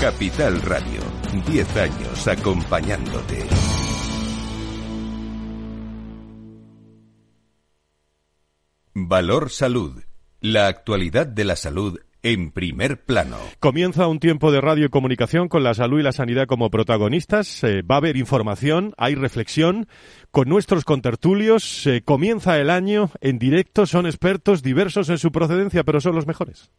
Capital Radio, 10 años acompañándote. Valor Salud. La actualidad de la salud en primer plano. Comienza un tiempo de radio y comunicación con la salud y la sanidad como protagonistas. Eh, va a haber información, hay reflexión con nuestros contertulios. Eh, comienza el año en directo, son expertos diversos en su procedencia, pero son los mejores.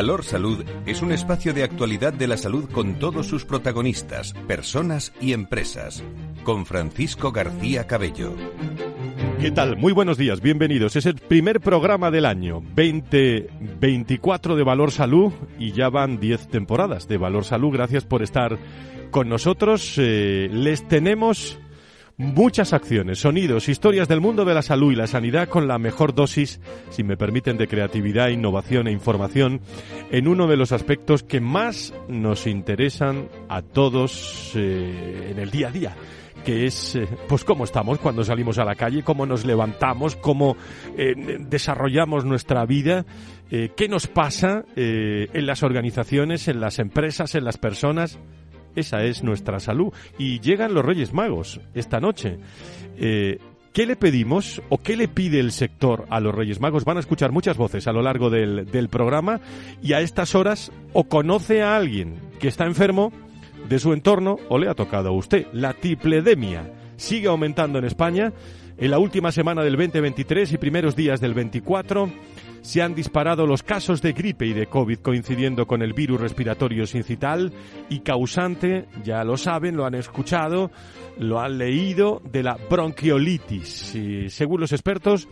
Valor Salud es un espacio de actualidad de la salud con todos sus protagonistas, personas y empresas. Con Francisco García Cabello. ¿Qué tal? Muy buenos días, bienvenidos. Es el primer programa del año 2024 de Valor Salud y ya van 10 temporadas de Valor Salud. Gracias por estar con nosotros. Eh, les tenemos muchas acciones, sonidos, historias del mundo de la salud y la sanidad con la mejor dosis, si me permiten, de creatividad, innovación e información en uno de los aspectos que más nos interesan a todos eh, en el día a día que es eh, pues cómo estamos cuando salimos a la calle, cómo nos levantamos, cómo eh, desarrollamos nuestra vida, qué nos pasa en las organizaciones, en las empresas, en las personas. Esa es nuestra salud. Y llegan los Reyes Magos esta noche. Eh, ¿Qué le pedimos o qué le pide el sector a los Reyes Magos? Van a escuchar muchas voces a lo largo del, programa y a estas horas o conoce a alguien que está enfermo de su entorno o le ha tocado a usted. La tipledemia sigue aumentando en España. En la última semana del 2023 y primeros días del 24 se han disparado los casos de gripe y de COVID coincidiendo con el virus respiratorio sincital y causante, ya lo saben, lo han escuchado, lo han leído, de la bronquiolitis. Y según los expertos,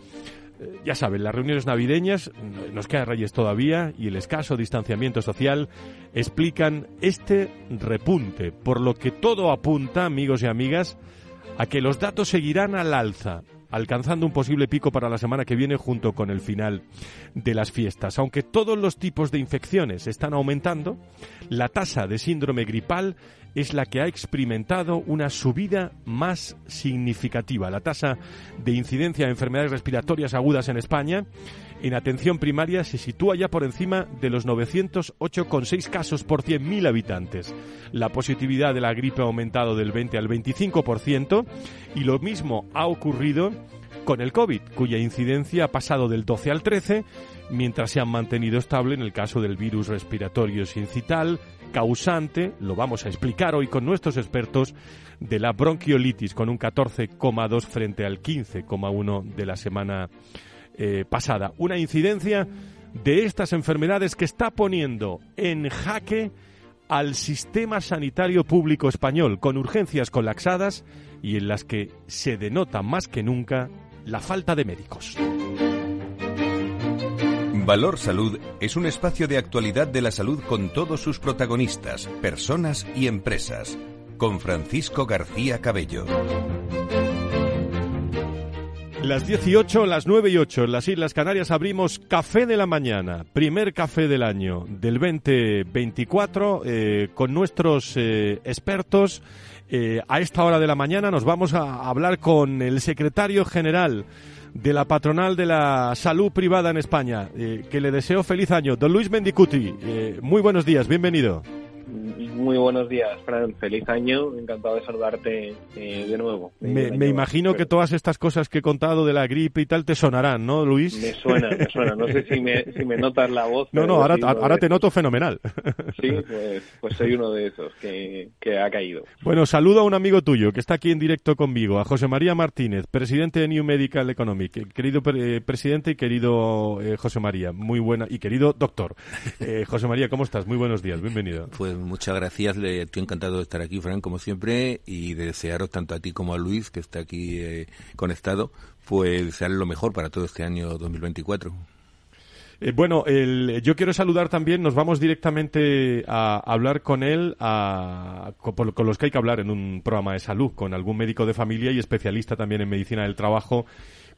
eh, ya saben, las reuniones navideñas, nos queda Reyes todavía, y el escaso distanciamiento social explican este repunte, por lo que todo apunta, amigos y amigas, a que los datos seguirán al alza alcanzando un posible pico para la semana que viene junto con el final de las fiestas. Aunque todos los tipos de infecciones están aumentando, la tasa de síndrome gripal es la que ha experimentado una subida más significativa. La tasa de incidencia de enfermedades respiratorias agudas en España en atención primaria se sitúa ya por encima de los 908,6 casos por 100.000 habitantes. La positividad de la gripe ha aumentado del 20 al 25% y lo mismo ha ocurrido con el COVID, cuya incidencia ha pasado del 12 al 13, mientras se han mantenido estable en el caso del virus respiratorio sincital, causante, lo vamos a explicar hoy con nuestros expertos, de la bronquiolitis, con un 14,2 frente al 15,1 de la semana eh, pasada. Una incidencia de estas enfermedades que está poniendo en jaque al sistema sanitario público español, con urgencias colapsadas y en las que se denota más que nunca la falta de médicos. Valor Salud es un espacio de actualidad de la salud con todos sus protagonistas, personas y empresas, con Francisco García Cabello. Las 18, las 9 y 8 en las Islas Canarias abrimos Café de la Mañana, primer café del año del 2024 eh, con nuestros eh, expertos. Eh, a esta hora de la mañana nos vamos a hablar con el secretario general de la patronal de la salud privada en España, que le deseo feliz año, don Luis Mendicuti. muy buenos días, bienvenido. Muy buenos días, Fran. Feliz año. Encantado de saludarte eh, de nuevo. Me, imagino que todas estas cosas que he contado de la gripe y tal te sonarán, ¿no, Luis? Me suena, me suena. No sé si me, si me notas la voz. No, no, ahora, ahora te noto fenomenal. Sí, pues, pues soy uno de esos que, que, ha caído. Bueno, saludo a un amigo tuyo que está aquí en directo conmigo, a José María Martínez, presidente de New Medical Economic. Querido eh, presidente y querido eh, José María, muy buena. Y querido doctor. José María, ¿cómo estás? Muy buenos días, bienvenido. Pues muchas gracias, le, estoy encantado de estar aquí, Fran, como siempre, y de desearos tanto a ti como a Luis, que está aquí eh, conectado, pues desearle lo mejor para todo este año 2024. Eh, bueno, yo quiero saludar también, nos vamos directamente a, hablar con él, con, con, los que hay que hablar en un programa de salud, con algún médico de familia y especialista también en medicina del trabajo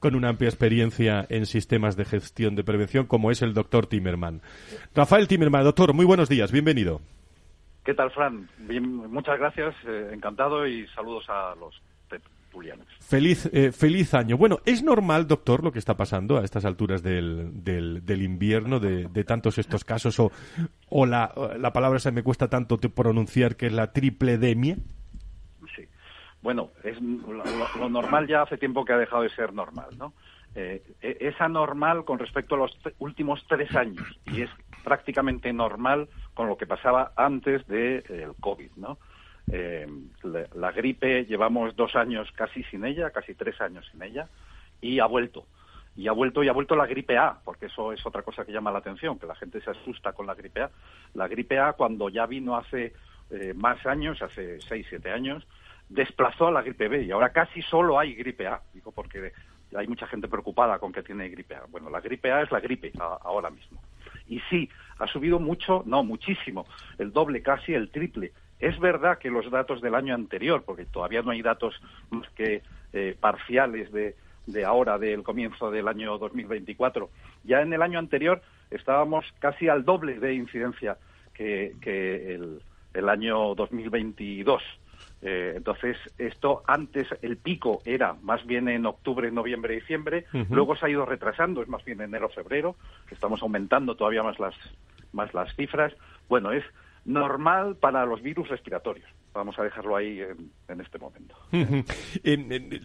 con una amplia experiencia en sistemas de gestión de prevención, como es el doctor Timerman. Rafael Timerman, doctor, muy buenos días, bienvenido. ¿Qué tal, Fran? muchas gracias, eh, encantado y saludos a los tertulianos. Feliz, eh, feliz año. Bueno, ¿es normal, doctor, lo que está pasando a estas alturas del, del, invierno, de, tantos estos casos, o, o la, la palabra se me cuesta tanto pronunciar que es la tripledemia? Sí. Bueno, es, lo, normal ya hace tiempo que ha dejado de ser normal, ¿no? Eh, e, es anormal con respecto a los últimos tres años y es prácticamente normal con lo que pasaba antes del de, el COVID, ¿no? Eh, la, gripe llevamos dos años casi sin ella, casi tres años sin ella, y ha vuelto. Y ha vuelto y ha vuelto la gripe A, porque eso es otra cosa que llama la atención, que la gente se asusta con la gripe A. La gripe A, cuando ya vino hace eh, más años, hace seis, siete años, desplazó a la gripe B y ahora casi solo hay gripe A. Digo, porque hay mucha gente preocupada con que tiene gripe A. Bueno, la gripe A es la gripe ahora mismo. Y sí, ha subido mucho, no, muchísimo, el doble, casi el triple. Es verdad que los datos del año anterior, porque todavía no hay datos más que eh, parciales de, de ahora, del comienzo del año 2024, ya en el año anterior estábamos casi al doble de incidencia que, que el, el año 2022. Eh, entonces, esto antes el pico era más bien en octubre, noviembre, diciembre, luego se ha ido retrasando, es más bien enero, febrero, estamos aumentando todavía más las, más las cifras. Bueno, es normal para los virus respiratorios. Vamos a dejarlo ahí en, este momento.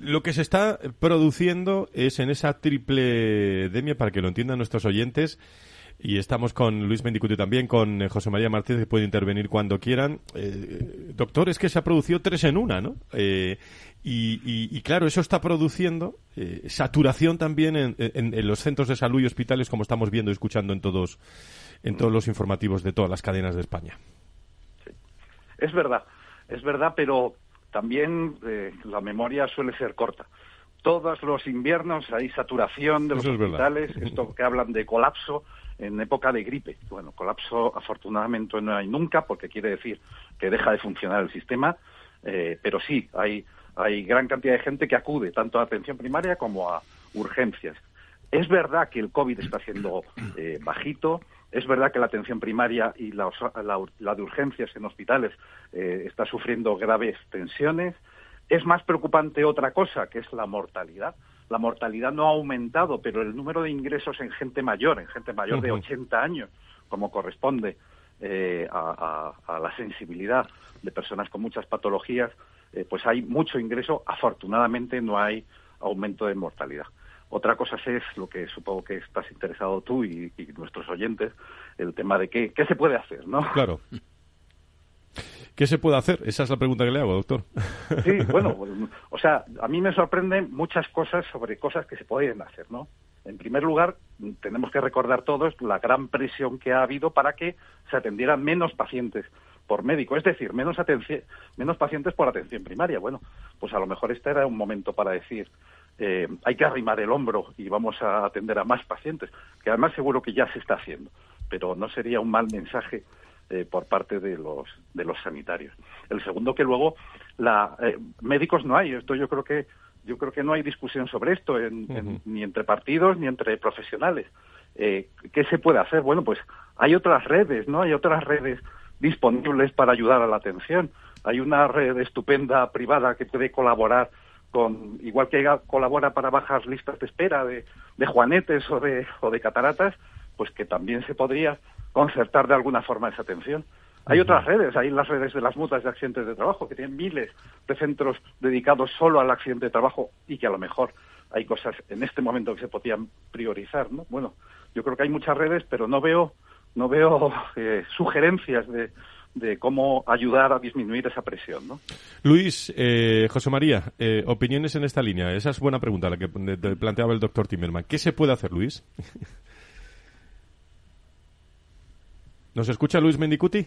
lo que se está produciendo es en esa triple demia, para que lo entiendan nuestros oyentes, y estamos con Luis Mendicuti también, con eh, José María Martínez, que puede intervenir cuando quieran. Eh, doctor, es que se ha producido tres en una, ¿no? Eh, y, claro, eso está produciendo saturación también en, los centros de salud y hospitales, como estamos viendo y escuchando en todos, en todos los informativos de todas las cadenas de España. Es verdad, es verdad, pero también la memoria suele ser corta todos los inviernos hay saturación de los hospitales, esto que hablan de colapso, en época de gripe. Bueno, colapso afortunadamente no hay nunca porque quiere decir que deja de funcionar el sistema, eh, pero sí, hay, hay gran cantidad de gente que acude tanto a atención primaria como a urgencias. Es verdad que el COVID está siendo eh, bajito, es verdad que la atención primaria y la, la, de urgencias en hospitales eh, está sufriendo graves tensiones. Es más preocupante otra cosa, que es la mortalidad la mortalidad no ha aumentado, pero el número de ingresos en gente mayor, en gente mayor de 80 años, como corresponde eh, a, la sensibilidad de personas con muchas patologías, eh, pues hay mucho ingreso. Afortunadamente no hay aumento de mortalidad. Otra cosa es lo que supongo que estás interesado tú y, y nuestros oyentes, el tema de qué, qué se puede hacer, ¿no? Claro. ¿Qué se puede hacer? Esa es la pregunta que le hago, doctor. Sí, bueno, o sea, a mí me sorprenden muchas cosas sobre cosas que se pueden hacer, ¿no? En primer lugar, tenemos que recordar todos la gran presión que ha habido para que se atendieran menos pacientes por médico, es decir, menos, menos pacientes por atención primaria. Bueno, pues a lo mejor este era un momento para decir, eh, hay que arrimar el hombro y vamos a atender a más pacientes, que además seguro que ya se está haciendo, pero no sería un mal mensaje eh, por parte de los de los sanitarios. El segundo que luego la eh, médicos no hay. Esto yo creo que yo creo que no hay discusión sobre esto ni entre partidos ni entre profesionales. Eh, ¿Qué se puede hacer? Bueno, pues hay otras redes, ¿no? Hay otras redes disponibles para ayudar a la atención. Hay una red estupenda privada que puede colaborar con, igual que colabora para bajar listas de espera de, de juanetes o de, o de cataratas, pues que también se podría concertar de alguna forma esa atención. Hay otras redes, hay las redes de las mutas de accidentes de trabajo, que tienen miles de centros dedicados solo al accidente de trabajo y que a lo mejor hay cosas en este momento que se podían priorizar, ¿no? Bueno, yo creo que hay muchas redes, pero no veo, no veo eh, sugerencias de, de cómo ayudar a disminuir esa presión, ¿no? Luis, eh, José María, eh, opiniones en esta línea. Esa es buena pregunta la que planteaba el doctor Timerman. ¿Qué se puede hacer, Luis? ¿Nos escucha Luis Mendicuti?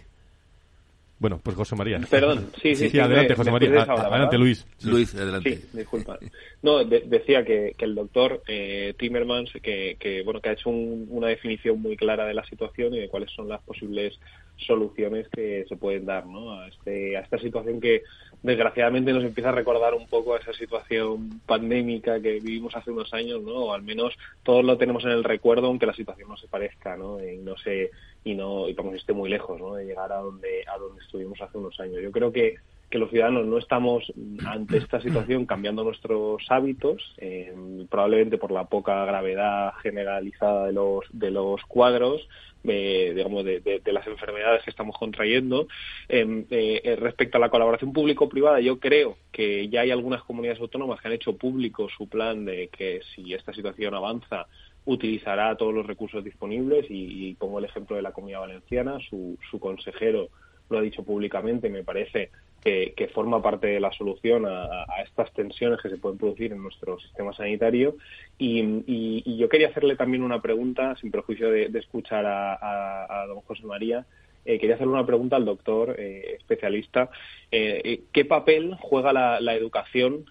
Bueno, pues José María. Perdón, sí, sí. sí, adelante, José María. adelante, Luis. Luis, adelante. Sí, disculpa. No, decía que, el doctor eh, Timmermans, que, bueno, que ha hecho una definición muy clara de la situación y de cuáles son las posibles soluciones que se pueden dar ¿no? a, este, a esta situación que desgraciadamente nos empieza a recordar un poco a esa situación pandémica que vivimos hace unos años, ¿no? O al menos todos lo tenemos en el recuerdo, aunque la situación no se parezca, ¿no? Y no se y no y como esté muy lejos, ¿no? De llegar a donde a donde estuvimos hace unos años. Yo creo que que los ciudadanos no estamos ante esta situación cambiando nuestros hábitos, eh, probablemente por la poca gravedad generalizada de los, de los cuadros, eh, digamos, de, de, las enfermedades que estamos contrayendo. Eh, eh, respecto a la colaboración público-privada, yo creo que ya hay algunas comunidades autónomas que han hecho público su plan de que si esta situación avanza, utilizará todos los recursos disponibles y, pongo el ejemplo de la Comunidad Valenciana, su, consejero lo ha dicho públicamente, me parece que, forma parte de la solución a, estas tensiones que se pueden producir en nuestro sistema sanitario. Y, yo quería hacerle también una pregunta, sin perjuicio de, escuchar a, don José María, eh, quería hacerle una pregunta al doctor eh, especialista. Eh, ¿Qué papel juega la, educación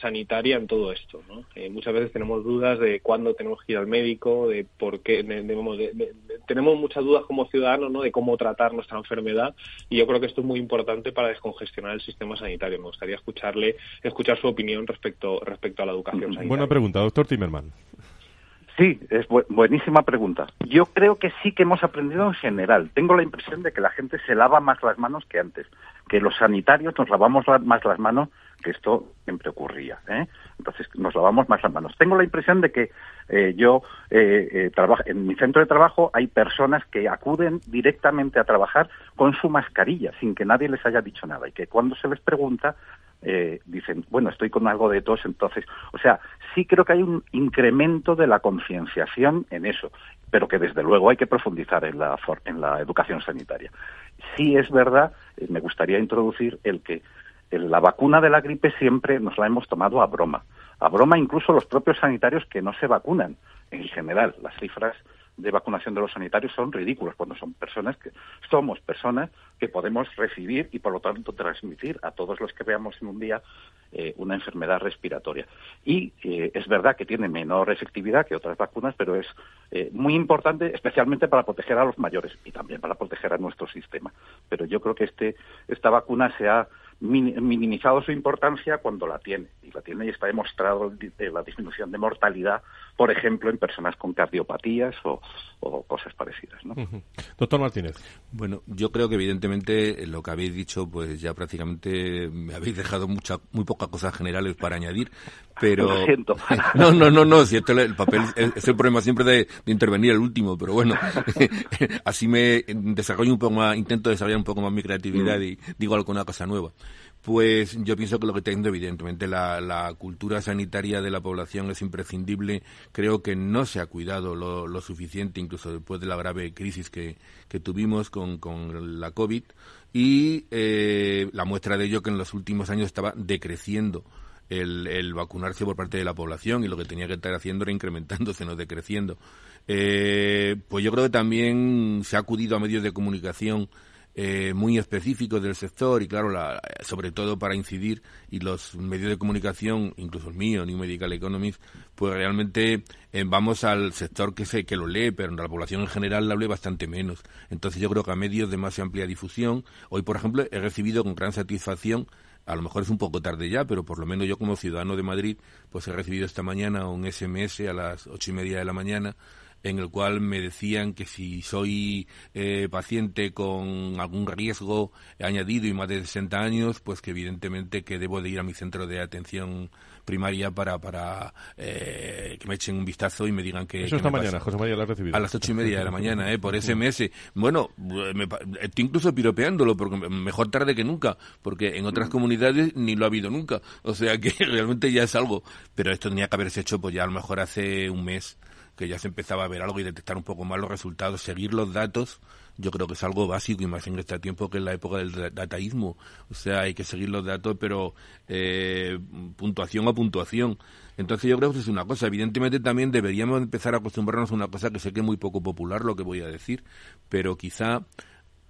sanitaria en todo esto? muchas veces tenemos dudas de cuándo tenemos que ir al médico, de por qué, tenemos muchas dudas como ciudadanos ¿no? de cómo tratar nuestra enfermedad y yo creo que esto es muy importante para descongestionar el sistema sanitario. Me gustaría escucharle, escuchar su opinión respecto, respecto a la educación sanitaria. Buena pregunta, doctor Timerman. Sí, es buenísima pregunta. Yo creo que sí que hemos aprendido en general. Tengo la impresión de que la gente se lava más las manos que antes, que los sanitarios nos lavamos más las manos que esto siempre ocurría. ¿eh? Entonces nos lavamos más las manos. Tengo la impresión de que eh, yo eh, eh trabajo en mi centro de trabajo hay personas que acuden directamente a trabajar con su mascarilla sin que nadie les haya dicho nada y que cuando se les pregunta eh, dicen, bueno, estoy con algo de tos, entonces, o sea, sí creo que hay un incremento de la concienciación en eso, pero que desde luego hay que profundizar en la, en la educación sanitaria. Sí es verdad, eh, me gustaría introducir el que la vacuna de la gripe siempre nos la hemos tomado a broma. A broma incluso los propios sanitarios que no se vacunan en general. Las cifras de vacunación de los sanitarios son ridículos cuando son personas que somos personas que podemos recibir y por lo tanto transmitir a todos los que veamos en un día eh, una enfermedad respiratoria. Y eh, es verdad que tiene menor efectividad que otras vacunas, pero es eh, muy importante, especialmente para proteger a los mayores y también para proteger a nuestro sistema. Pero yo creo que este, esta vacuna se ha minimizado su importancia cuando la tiene. Y la tiene y está demostrado la disminución de mortalidad, por ejemplo, en personas con cardiopatías o, cosas parecidas. ¿no? Doctor Martínez. Bueno, yo creo que evidentemente lo que habéis dicho, pues ya prácticamente me habéis dejado mucha, muy pocas cosas generales para añadir, pero... Lo siento. No, no, no, no, si el papel es, el problema siempre de, intervenir el último, pero bueno, así me desarrollo un poco más, intento desarrollar un poco más mi creatividad mm. y digo alguna cosa nueva. Pues yo pienso que lo que está evidentemente, la, cultura sanitaria de la población es imprescindible. Creo que no se ha cuidado lo, suficiente, incluso después de la grave crisis que, tuvimos con, la COVID. Y eh, la muestra de ello que en los últimos años estaba decreciendo el, vacunarse por parte de la población y lo que tenía que estar haciendo era incrementándose, no decreciendo. Eh, pues yo creo que también se ha acudido a medios de comunicación eh, muy específicos del sector y claro, sobre todo para incidir y los medios de comunicación, incluso el mío, New Medical Economist, pues realmente eh, vamos al sector que sé que lo lee, pero la población en general la lee bastante menos. Entonces yo creo que a medios de más amplia difusión, hoy por ejemplo he recibido con gran satisfacción a lo mejor es un poco tarde ya, pero por lo menos yo como ciudadano de Madrid, pues he recibido esta mañana un SMS a las ocho y media de la mañana en el cual me decían que si soy eh, paciente con algún riesgo añadido y más de 60 años, pues que evidentemente que debo de ir a mi centro de atención primaria para, para eh, que me echen un vistazo y me digan que... Eso esta mañana, José María, lo has recibido. A las ocho y media de la mañana, ¿eh? por SMS. Bueno, me, estoy incluso piropeándolo, porque mejor tarde que nunca, porque en otras comunidades ni lo ha habido nunca. O sea que realmente ya es algo. Pero esto tenía que haberse hecho pues ya a lo mejor hace un mes que ya se empezaba a ver algo y detectar un poco más los resultados, seguir los datos, yo creo que es algo básico y más en este tiempo que es la época del dataísmo. O sea, hay que seguir los datos, pero eh, puntuación a puntuación. Entonces yo creo que eso es una cosa. Evidentemente también deberíamos empezar a acostumbrarnos a una cosa que sé que es muy poco popular lo que voy a decir, pero quizá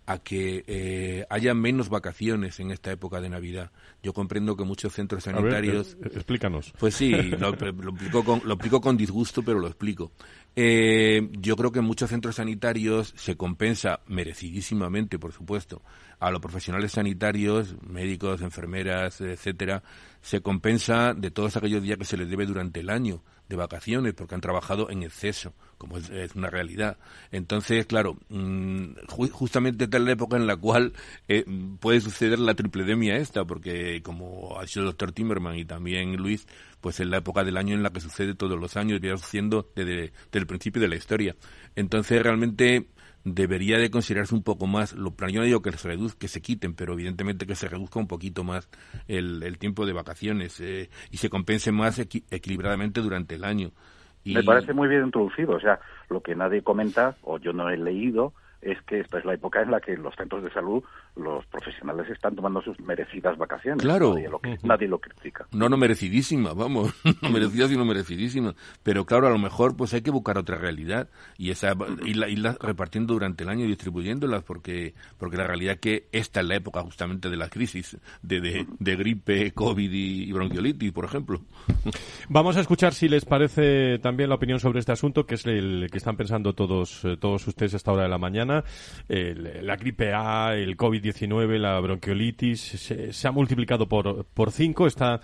a que eh, haya menos vacaciones en esta época de Navidad. Yo comprendo que muchos centros sanitarios... Eh, explícanos. Pues sí, lo, explico con, lo explico con disgusto, pero lo explico. Eh, yo creo que en muchos centros sanitarios se compensa merecidísimamente, por supuesto, a los profesionales sanitarios, médicos, enfermeras, etcétera, se compensa de todos aquellos días que se les debe durante el año de vacaciones porque han trabajado en exceso, como es, una realidad. Entonces, claro, mm, justamente esta es la época en la cual eh, puede suceder la tripledemia esta, porque como ha dicho el doctor Timmerman y también Luis, pues es la época del año en la que sucede todos los años, y sucediendo desde, desde el principio de la historia. Entonces, realmente debería de considerarse un poco más, lo, yo no digo que se reduzca, que se quiten, pero evidentemente que se reduzca un poquito más el, el tiempo de vacaciones eh, y se compense más equilibradamente durante el año. Me parece muy bien introducido, o sea, lo que nadie comenta, o yo no he leído, es que esta es la época en la que los centros de salud, los profesionales están tomando sus merecidas vacaciones. Claro. Nadie lo, nadie lo critica. No, no merecidísima, vamos, no merecidas sino merecidísimas. Pero claro, a lo mejor pues hay que buscar otra realidad y esa irla, repartiendo durante el año y distribuyéndolas porque porque la realidad es que esta es la época justamente de la crisis de, de, gripe, COVID y, bronquiolitis, por ejemplo. Vamos a escuchar si les parece también la opinión sobre este asunto, que es el que están pensando todos, eh, todos ustedes a esta hora de la mañana la gripe A, el COVID-19, la bronquiolitis, se, ha multiplicado por, por cinco. Está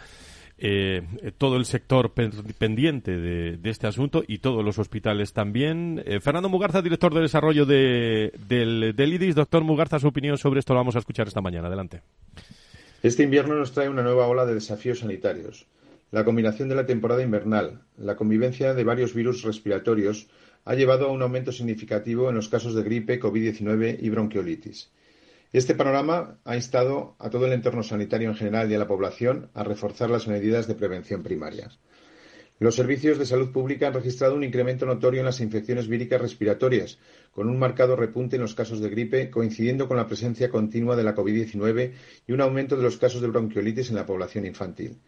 eh, todo el sector pendiente de, este asunto y todos los hospitales también. Eh, Fernando Mugarza, director de desarrollo de, del, del IDIS. Doctor Mugarza, su opinión sobre esto lo vamos a escuchar esta mañana. Adelante. Este invierno nos trae una nueva ola de desafíos sanitarios. La combinación de la temporada invernal, la convivencia de varios virus respiratorios, ha llevado a un aumento significativo en los casos de gripe, COVID-19 y bronquiolitis. Este panorama ha instado a todo el entorno sanitario en general y a la población a reforzar las medidas de prevención primaria. Los servicios de salud pública han registrado un incremento notorio en las infecciones víricas respiratorias, con un marcado repunte en los casos de gripe, coincidiendo con la presencia continua de la COVID-19 y un aumento de los casos de bronquiolitis en la población infantil.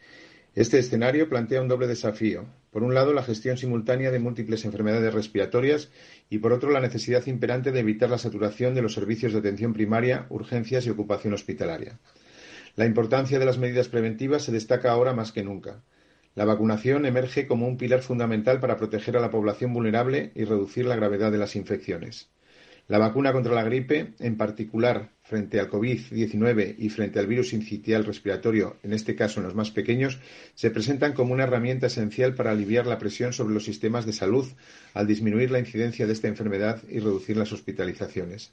Este escenario plantea un doble desafío. Por un lado, la gestión simultánea de múltiples enfermedades respiratorias y, por otro, la necesidad imperante de evitar la saturación de los servicios de atención primaria, urgencias y ocupación hospitalaria. La importancia de las medidas preventivas se destaca ahora más que nunca. La vacunación emerge como un pilar fundamental para proteger a la población vulnerable y reducir la gravedad de las infecciones. La vacuna contra la gripe, en particular frente al COVID-19 y frente al virus incitial respiratorio, en este caso en los más pequeños, se presentan como una herramienta esencial para aliviar la presión sobre los sistemas de salud al disminuir la incidencia de esta enfermedad y reducir las hospitalizaciones.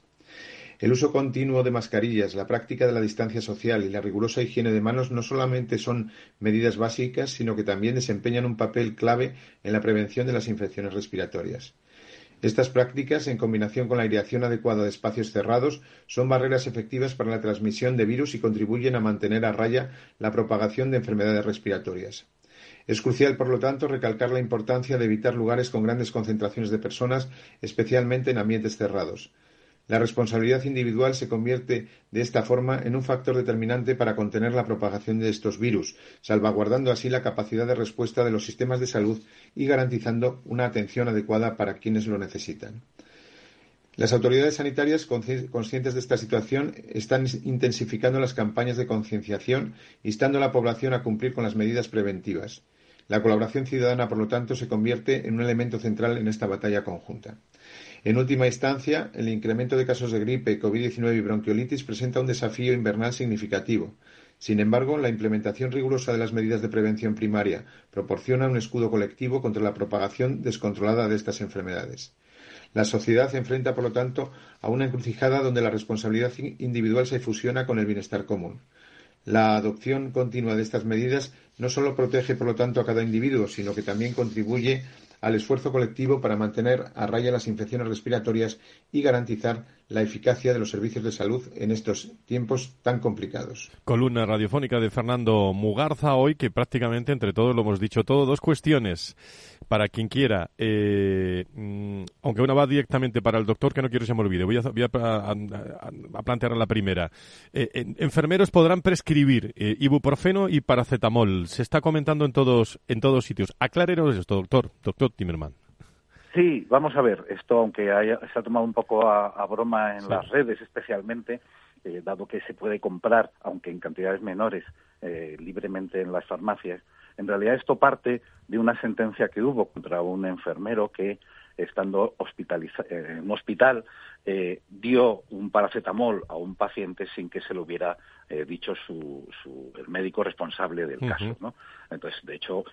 El uso continuo de mascarillas, la práctica de la distancia social y la rigurosa higiene de manos no solamente son medidas básicas, sino que también desempeñan un papel clave en la prevención de las infecciones respiratorias. Estas prácticas, en combinación con la aireación adecuada de espacios cerrados, son barreras efectivas para la transmisión de virus y contribuyen a mantener a raya la propagación de enfermedades respiratorias. Es crucial, por lo tanto, recalcar la importancia de evitar lugares con grandes concentraciones de personas, especialmente en ambientes cerrados. La responsabilidad individual se convierte de esta forma en un factor determinante para contener la propagación de estos virus, salvaguardando así la capacidad de respuesta de los sistemas de salud y garantizando una atención adecuada para quienes lo necesitan. Las autoridades sanitarias, conscientes de esta situación, están intensificando las campañas de concienciación, instando a la población a cumplir con las medidas preventivas. La colaboración ciudadana, por lo tanto, se convierte en un elemento central en esta batalla conjunta. En última instancia, el incremento de casos de gripe, COVID-19 y bronquiolitis presenta un desafío invernal significativo. Sin embargo, la implementación rigurosa de las medidas de prevención primaria proporciona un escudo colectivo contra la propagación descontrolada de estas enfermedades. La sociedad se enfrenta, por lo tanto, a una encrucijada donde la responsabilidad individual se fusiona con el bienestar común. La adopción continua de estas medidas no solo protege, por lo tanto, a cada individuo, sino que también contribuye al esfuerzo colectivo para mantener a raya las infecciones respiratorias y garantizar la eficacia de los servicios de salud en estos tiempos tan complicados. Columna radiofónica de Fernando Mugarza hoy, que prácticamente entre todos lo hemos dicho todo. Dos cuestiones para quien quiera, eh, mm, aunque una va directamente para el doctor, que no quiero que se me olvide. Voy a, plantear la primera. Eh, enfermeros podrán prescribir eh, ibuprofeno y paracetamol. Se está comentando en todos, en todos sitios. Aclárenos esto, doctor, doctor Timerman. Sí, vamos a ver, esto aunque haya, se ha tomado un poco a, broma en las redes especialmente, eh, dado que se puede comprar, aunque en cantidades menores, eh, libremente en las farmacias, en realidad esto parte de una sentencia que hubo contra un enfermero que, estando eh, en un hospital, dio un paracetamol a un paciente sin que se lo hubiera dicho su, el médico responsable del caso. ¿no? Entonces, de hecho,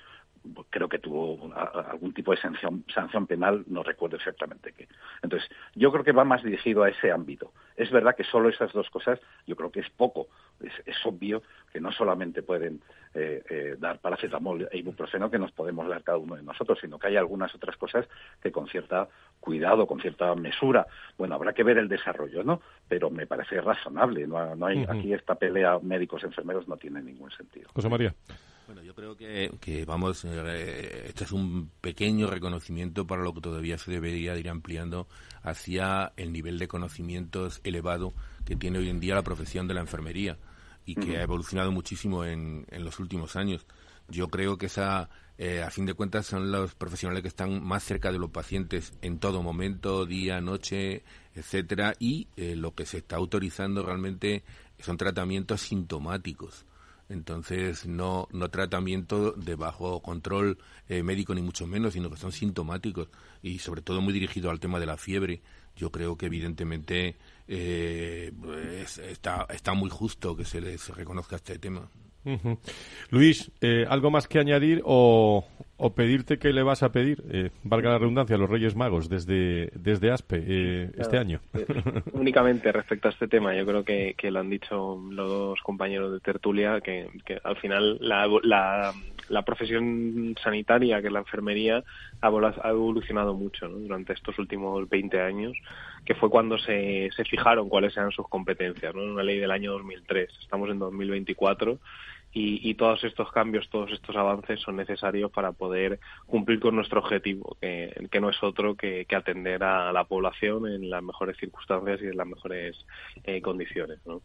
creo que tuvo algún tipo de sanción, sanción penal, no recuerdo exactamente qué. Entonces, yo creo que va más dirigido a ese ámbito. Es verdad que solo esas dos cosas, yo creo que es poco. Es, obvio que no solamente pueden eh, eh, dar paracetamol e ibuprofeno que nos podemos dar cada uno de nosotros, sino que hay algunas otras cosas que con cierta cuidado, con cierta mesura, bueno, habrá que ver el desarrollo, ¿no? Pero me parece razonable. No, no hay, Aquí esta pelea médicos-enfermeros no tiene ningún sentido. José María. Bueno, yo creo que, que vamos, eh, este es un pequeño reconocimiento para lo que todavía se debería ir ampliando hacia el nivel de conocimientos elevado que tiene hoy en día la profesión de la enfermería y que ha evolucionado muchísimo en, en los últimos años. Yo creo que esa, eh, a fin de cuentas, son los profesionales que están más cerca de los pacientes en todo momento, día, noche, etcétera, y eh, lo que se está autorizando realmente son tratamientos sintomáticos entonces no, no tratamiento de bajo control eh, médico ni mucho menos, sino que son sintomáticos y sobre todo muy dirigido al tema de la fiebre. Yo creo que evidentemente eh, está, está muy justo que se les reconozca este tema. Luis, eh, ¿algo más que añadir o, o, pedirte que le vas a pedir, eh, valga la redundancia, a los Reyes Magos desde, desde ASPE eh, este año? únicamente respecto a este tema, yo creo que, que, lo han dicho los dos compañeros de tertulia, que, que al final la, la, la, profesión sanitaria, que es la enfermería, ha evolucionado mucho durante estos últimos 20 años que fue cuando se, se fijaron cuáles eran sus competencias, ¿no? En una ley del año 2003. Estamos en 2024 y, todos estos cambios, todos estos avances son necesarios para poder cumplir con nuestro objetivo, que, que no es otro que, atender a la población en las mejores circunstancias y en las mejores eh, condiciones. ¿no?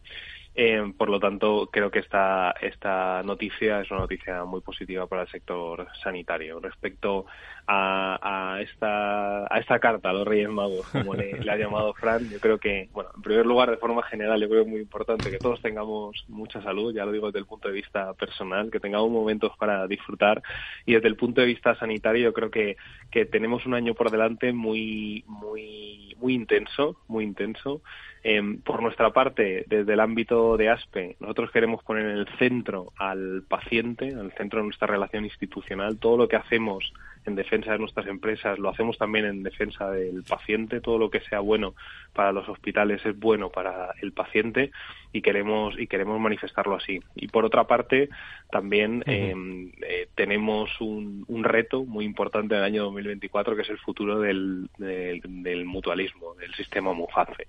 Eh, por lo tanto, creo que esta, esta noticia es una noticia muy positiva para el sector sanitario. Respecto a, esta, a esta carta a los Reyes Magos, como le, ha llamado Fran, yo creo que, bueno, en primer lugar, de forma general, yo creo que es muy importante que todos tengamos mucha salud, ya lo digo desde el punto de vista personal, que tengamos momentos para disfrutar y desde el punto de vista sanitario, yo creo que, que tenemos un año por delante muy, muy, muy intenso, muy intenso Em, por nuestra parte, desde el ámbito de ASPE, nosotros queremos poner en el centro al paciente, en el centro de nuestra relación institucional. Todo lo que hacemos en defensa de nuestras empresas lo hacemos también en defensa del paciente. Todo lo que sea bueno para los hospitales es bueno para el paciente y queremos y queremos manifestarlo así. Y por otra parte, también em, eh, tenemos un, un, reto muy importante en el año 2024 que es el futuro del, del, mutualismo, del sistema MUFACE.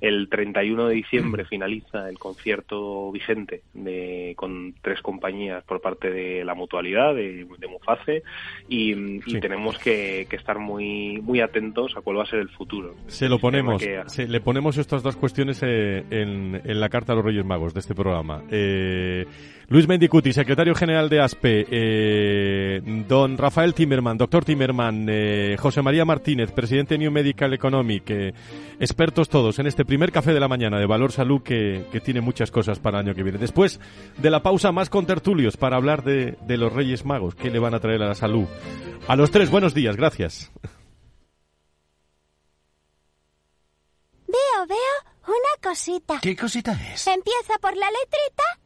El 31 de diciembre finaliza el concierto vigente de, con tres compañías por parte de la mutualidad de, Muface y, tenemos que, estar muy muy atentos a cuál va a ser el futuro. Se lo ponemos, le ponemos estas dos cuestiones eh, en, en la carta a los Reyes Magos de este programa. Eh, Luis Mendicuti, secretario general de ASPE, eh, don Rafael Timerman, doctor Timerman, eh, José María Martínez, presidente de New Medical Economic, expertos todos en este primer café de la mañana de Valor Salud que, tiene muchas cosas para el año que viene. Después de la pausa, más con tertulios para hablar de, de los Reyes Magos, qué le van a traer a la salud. A los tres, buenos días, gracias. Veo, veo una cosita. ¿Qué cosita es? Empieza por la letrita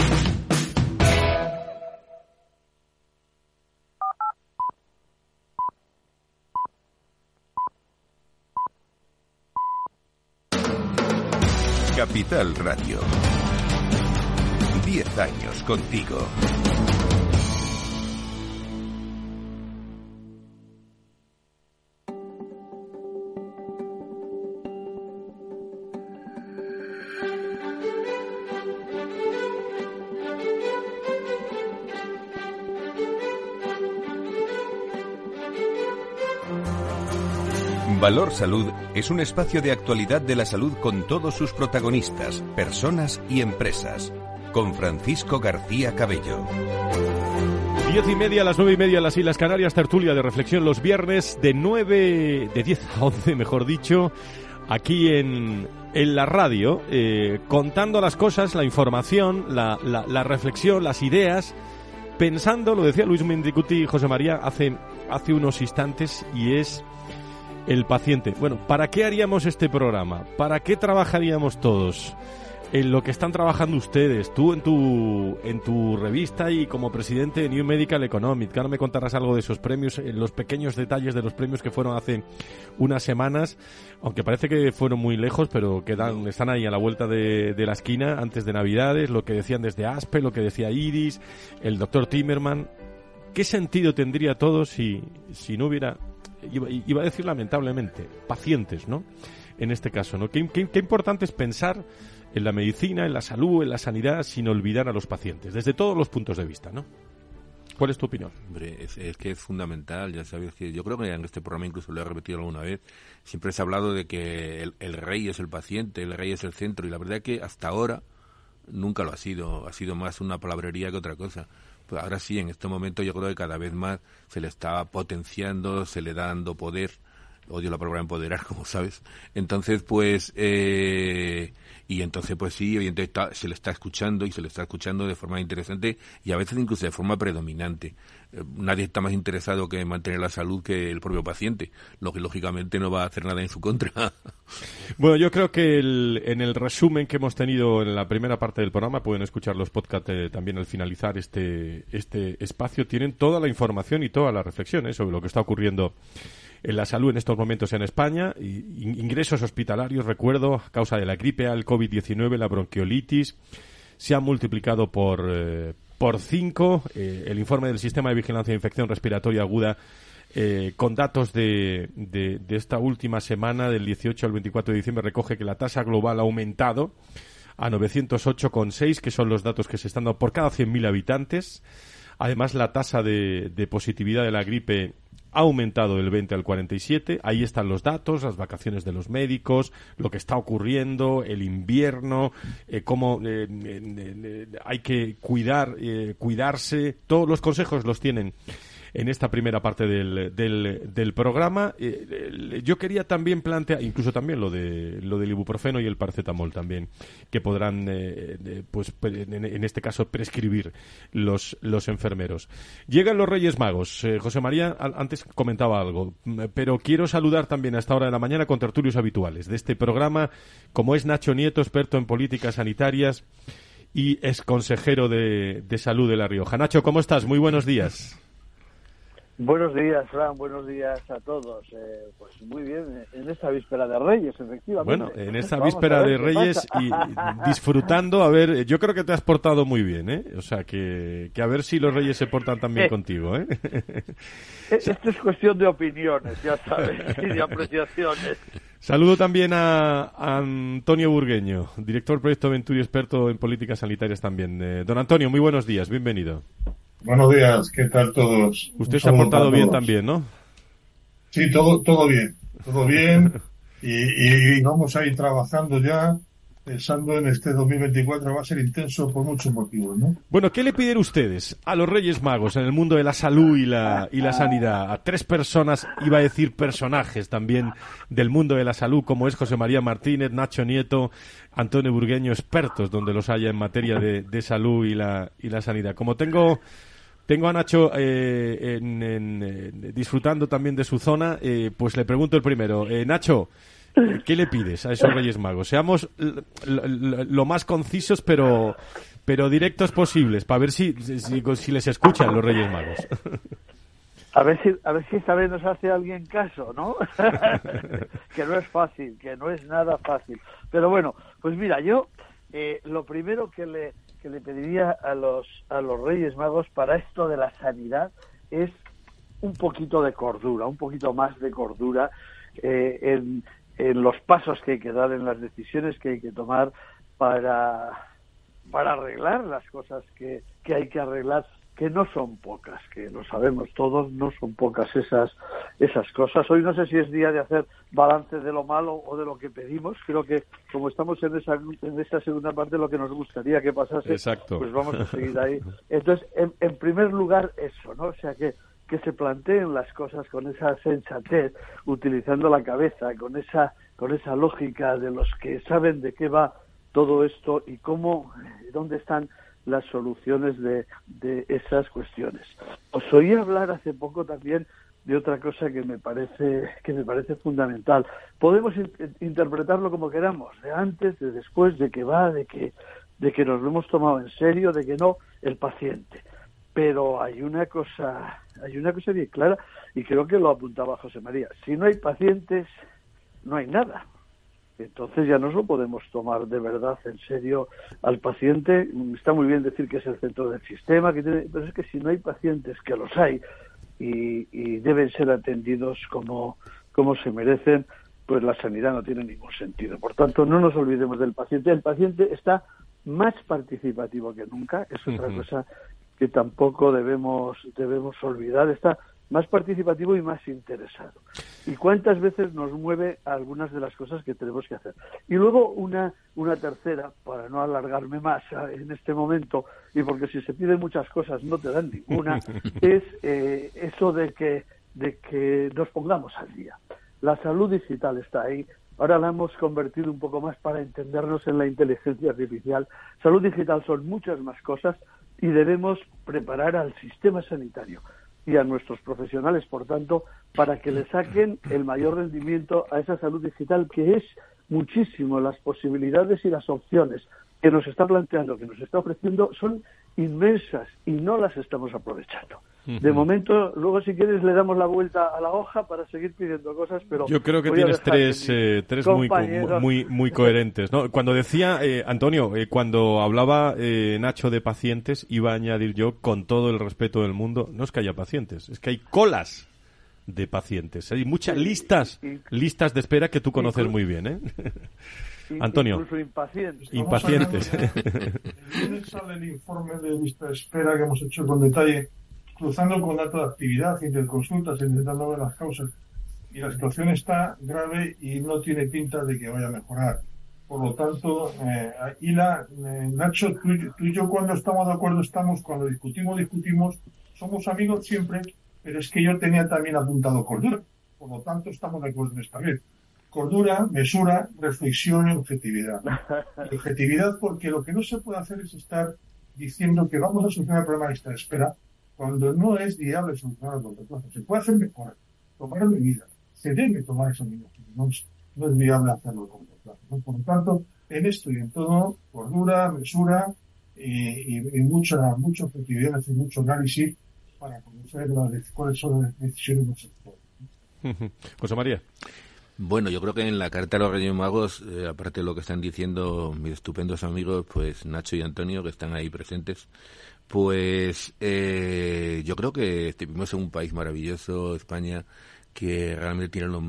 Capital Radio. Diez años contigo. Valor Salud es un espacio de actualidad de la salud con todos sus protagonistas, personas y empresas. Con Francisco García Cabello. Diez y media a las nueve y media en las Islas Canarias, tertulia de reflexión los viernes de nueve, de diez a once, mejor dicho, aquí en, en la radio, eh, contando las cosas, la información, la, la, la, reflexión, las ideas, pensando, lo decía Luis Mendicuti y José María hace, hace unos instantes, y es el paciente. Bueno, ¿para qué haríamos este programa? ¿Para qué trabajaríamos todos? En lo que están trabajando ustedes, tú en tu, en tu revista y como presidente de New Medical Economic, que ahora me contarás algo de esos premios, en los pequeños detalles de los premios que fueron hace unas semanas, aunque parece que fueron muy lejos, pero quedan, están ahí a la vuelta de, de la esquina antes de Navidades, lo que decían desde ASPE, lo que decía Iris, el doctor Timerman. ¿Qué sentido tendría todo si, si no hubiera iba a decir lamentablemente, pacientes, ¿no? En este caso, ¿no? Qué, qué, importante es pensar en la medicina, en la salud, en la sanidad, sin olvidar a los pacientes, desde todos los puntos de vista, ¿no? ¿Cuál es tu opinión? Hombre, es, es, que es fundamental, ya sabes que yo creo que en este programa incluso lo he repetido alguna vez, siempre se ha hablado de que el, el rey es el paciente, el rey es el centro, y la verdad es que hasta ahora nunca lo ha sido, ha sido más una palabrería que otra cosa. Pues ahora sí, en este momento yo creo que cada vez más se le está potenciando, se le da dando poder. Odio la palabra empoderar, como sabes. Entonces, pues, eh, y entonces, pues sí, evidentemente se le está escuchando y se le está escuchando de forma interesante y a veces incluso de forma predominante. Eh, nadie está más interesado que en mantener la salud que el propio paciente, lo que lógicamente no va a hacer nada en su contra. Bueno, yo creo que el, en el resumen que hemos tenido en la primera parte del programa, pueden escuchar los podcasts eh, también al finalizar este, este espacio, tienen toda la información y todas las reflexiones sobre lo que está ocurriendo en la salud en estos momentos en España. Ingresos hospitalarios, recuerdo, a causa de la gripe al COVID-19, la bronquiolitis, se han multiplicado por, eh, por cinco. Eh, el informe del Sistema de Vigilancia de Infección Respiratoria Aguda eh, con datos de, de, de, esta última semana, del 18 al 24 de diciembre, recoge que la tasa global ha aumentado a 908,6, que son los datos que se están dando por cada 100.000 habitantes. Además, la tasa de, de, positividad de la gripe ha aumentado del 20 al 47. Ahí están los datos, las vacaciones de los médicos, lo que está ocurriendo, el invierno, eh, cómo eh, eh, hay que cuidar, cuidarse. Todos los consejos los tienen en esta primera parte del, del, del programa. Eh, yo quería también plantear, incluso también lo de lo del ibuprofeno y el paracetamol también, que podrán, eh, pues en, en, este caso, prescribir los, los enfermeros. Llegan los Reyes Magos. Eh, José María antes comentaba algo, pero quiero saludar también a esta hora de la mañana con tertulios habituales de este programa, como es Nacho Nieto, experto en políticas sanitarias y es consejero de, de salud de La Rioja. Nacho, ¿cómo estás? Muy buenos días. Buenos días, Fran. Buenos días a todos. Eh, pues muy bien, en esta víspera de Reyes, efectivamente. Bueno, en esta víspera de Reyes y disfrutando, a ver, yo creo que te has portado muy bien, ¿eh? O sea, que, que a ver si los Reyes se portan también contigo, ¿eh? Esto es cuestión de opiniones, ya sabes, y de apreciaciones. Saludo también a, Antonio Burgueño, director del Proyecto Venturi, experto en políticas sanitarias también. Eh, don Antonio, muy buenos días, bienvenido. Buenos días, ¿qué tal todos? Usted se ha portado bien también, ¿no? Sí, todo, todo bien, todo bien. y, vamos a ir trabajando ya pensando en este 2024 va a ser intenso por muchos motivos, ¿no? Bueno, ¿qué le piden ustedes a los Reyes Magos en el mundo de la salud y la, y la sanidad? A tres personas, iba a decir personajes también del mundo de la salud, como es José María Martínez, Nacho Nieto, Antonio Burgueño, expertos donde los haya en materia de, de salud y la, y la sanidad. Como tengo tengo a Nacho eh, en, disfrutando también de su zona, eh, pues le pregunto el primero. Eh, Nacho, ¿qué le pides a esos Reyes Magos? Seamos lo más concisos, pero, pero directos posibles, para ver si, si, les escuchan los Reyes Magos. A ver si, a ver si esta vez nos hace alguien caso, ¿no? que no es fácil, que no es nada fácil. Pero bueno, pues mira, yo lo primero que le, que le pediría a los, a los Reyes Magos para esto de la sanidad es un poquito de cordura, un poquito más de cordura eh, en, en, los pasos que hay que dar, en las decisiones que hay que tomar para, para arreglar las cosas que, que hay que arreglar que no son pocas, que lo sabemos todos, no son pocas esas, esas cosas. Hoy no sé si es día de hacer balance de lo malo o de lo que pedimos. Creo que como estamos en esa, en esa segunda parte, lo que nos gustaría que pasase, pues vamos a seguir ahí. Entonces, en, primer lugar, eso, ¿no? O sea, que, que se planteen las cosas con esa sensatez, utilizando la cabeza, con esa, con esa lógica de los que saben de qué va todo esto y cómo, dónde están las soluciones de, de esas cuestiones. Os oí hablar hace poco también de otra cosa que me parece que me parece fundamental. Podemos interpretarlo como queramos, de antes, de después, de que va, de que de que nos lo hemos tomado en serio, de que no, el paciente. Pero hay una cosa, hay una cosa bien clara y creo que lo apuntaba José María. Si no hay pacientes, no hay nada entonces ya no lo podemos tomar de verdad en serio al paciente. Está muy bien decir que es el centro del sistema, que pero es que si no hay pacientes, que los hay, y, deben ser atendidos como, como se merecen, pues la sanidad no tiene ningún sentido. Por tanto, no nos olvidemos del paciente. El paciente está más participativo que nunca, es otra cosa que tampoco debemos, debemos olvidar. Está más participativo y más interesado. ¿Y cuántas veces nos mueve algunas de las cosas que tenemos que hacer? Y luego una, una tercera, para no alargarme más en este momento, y porque si se piden muchas cosas no te dan ninguna, es eh, eso de que, de que nos pongamos al día. La salud digital está ahí, ahora la hemos convertido un poco más para entendernos en la inteligencia artificial. Salud digital son muchas más cosas y debemos preparar al sistema sanitario y a nuestros profesionales, por tanto, para que le saquen el mayor rendimiento a esa salud digital, que es muchísimo. Las posibilidades y las opciones que nos está planteando, que nos está ofreciendo, son inmensas y no las estamos aprovechando. De momento, luego si quieres le damos la vuelta a la hoja para seguir pidiendo cosas, pero... Yo creo que tienes tres, eh, tres muy, muy, muy coherentes. ¿no? Cuando decía, eh, Antonio, eh, cuando hablaba Nacho de pacientes, iba a añadir yo, con todo el respeto del mundo, no es que haya pacientes, es que hay colas de pacientes. Hay muchas listas, listas de espera que tú conoces muy bien, ¿eh? Antonio. Incluso impacientes. Impacientes. sale el informe de lista de espera que hemos hecho con detalle cruzando con datos de actividad, interconsultas, intentando ver las causas. Y la situación está grave y no tiene pinta de que vaya a mejorar. Por lo tanto, eh, la eh, Nacho, tú, y yo cuando estamos de acuerdo estamos, cuando discutimos, discutimos, somos amigos siempre, pero es que yo tenía también apuntado cordura. Por lo tanto, estamos de acuerdo en esta vez. Cordura, mesura, reflexión y objetividad. objetividad porque lo que no se puede hacer es estar diciendo que vamos a solucionar el problema de esta espera cuando no es viable solucionar a corto plazo. Se puede hacer mejor, tomar medidas, se debe tomar esa medida, no es, no es viable hacerlo a corto plazo. Por lo tanto, en esto y en todo, cordura, mesura y, y, mucha, mucha objetividad, mucho análisis para conocer cuáles son las decisiones del sector. José María. Bueno, yo creo que en la carta de los Reyes Magos, eh, aparte de lo que están diciendo mis estupendos amigos, pues Nacho y Antonio, que están ahí presentes, pues eh, yo creo que vivimos en un país maravilloso, España, que realmente tiene lo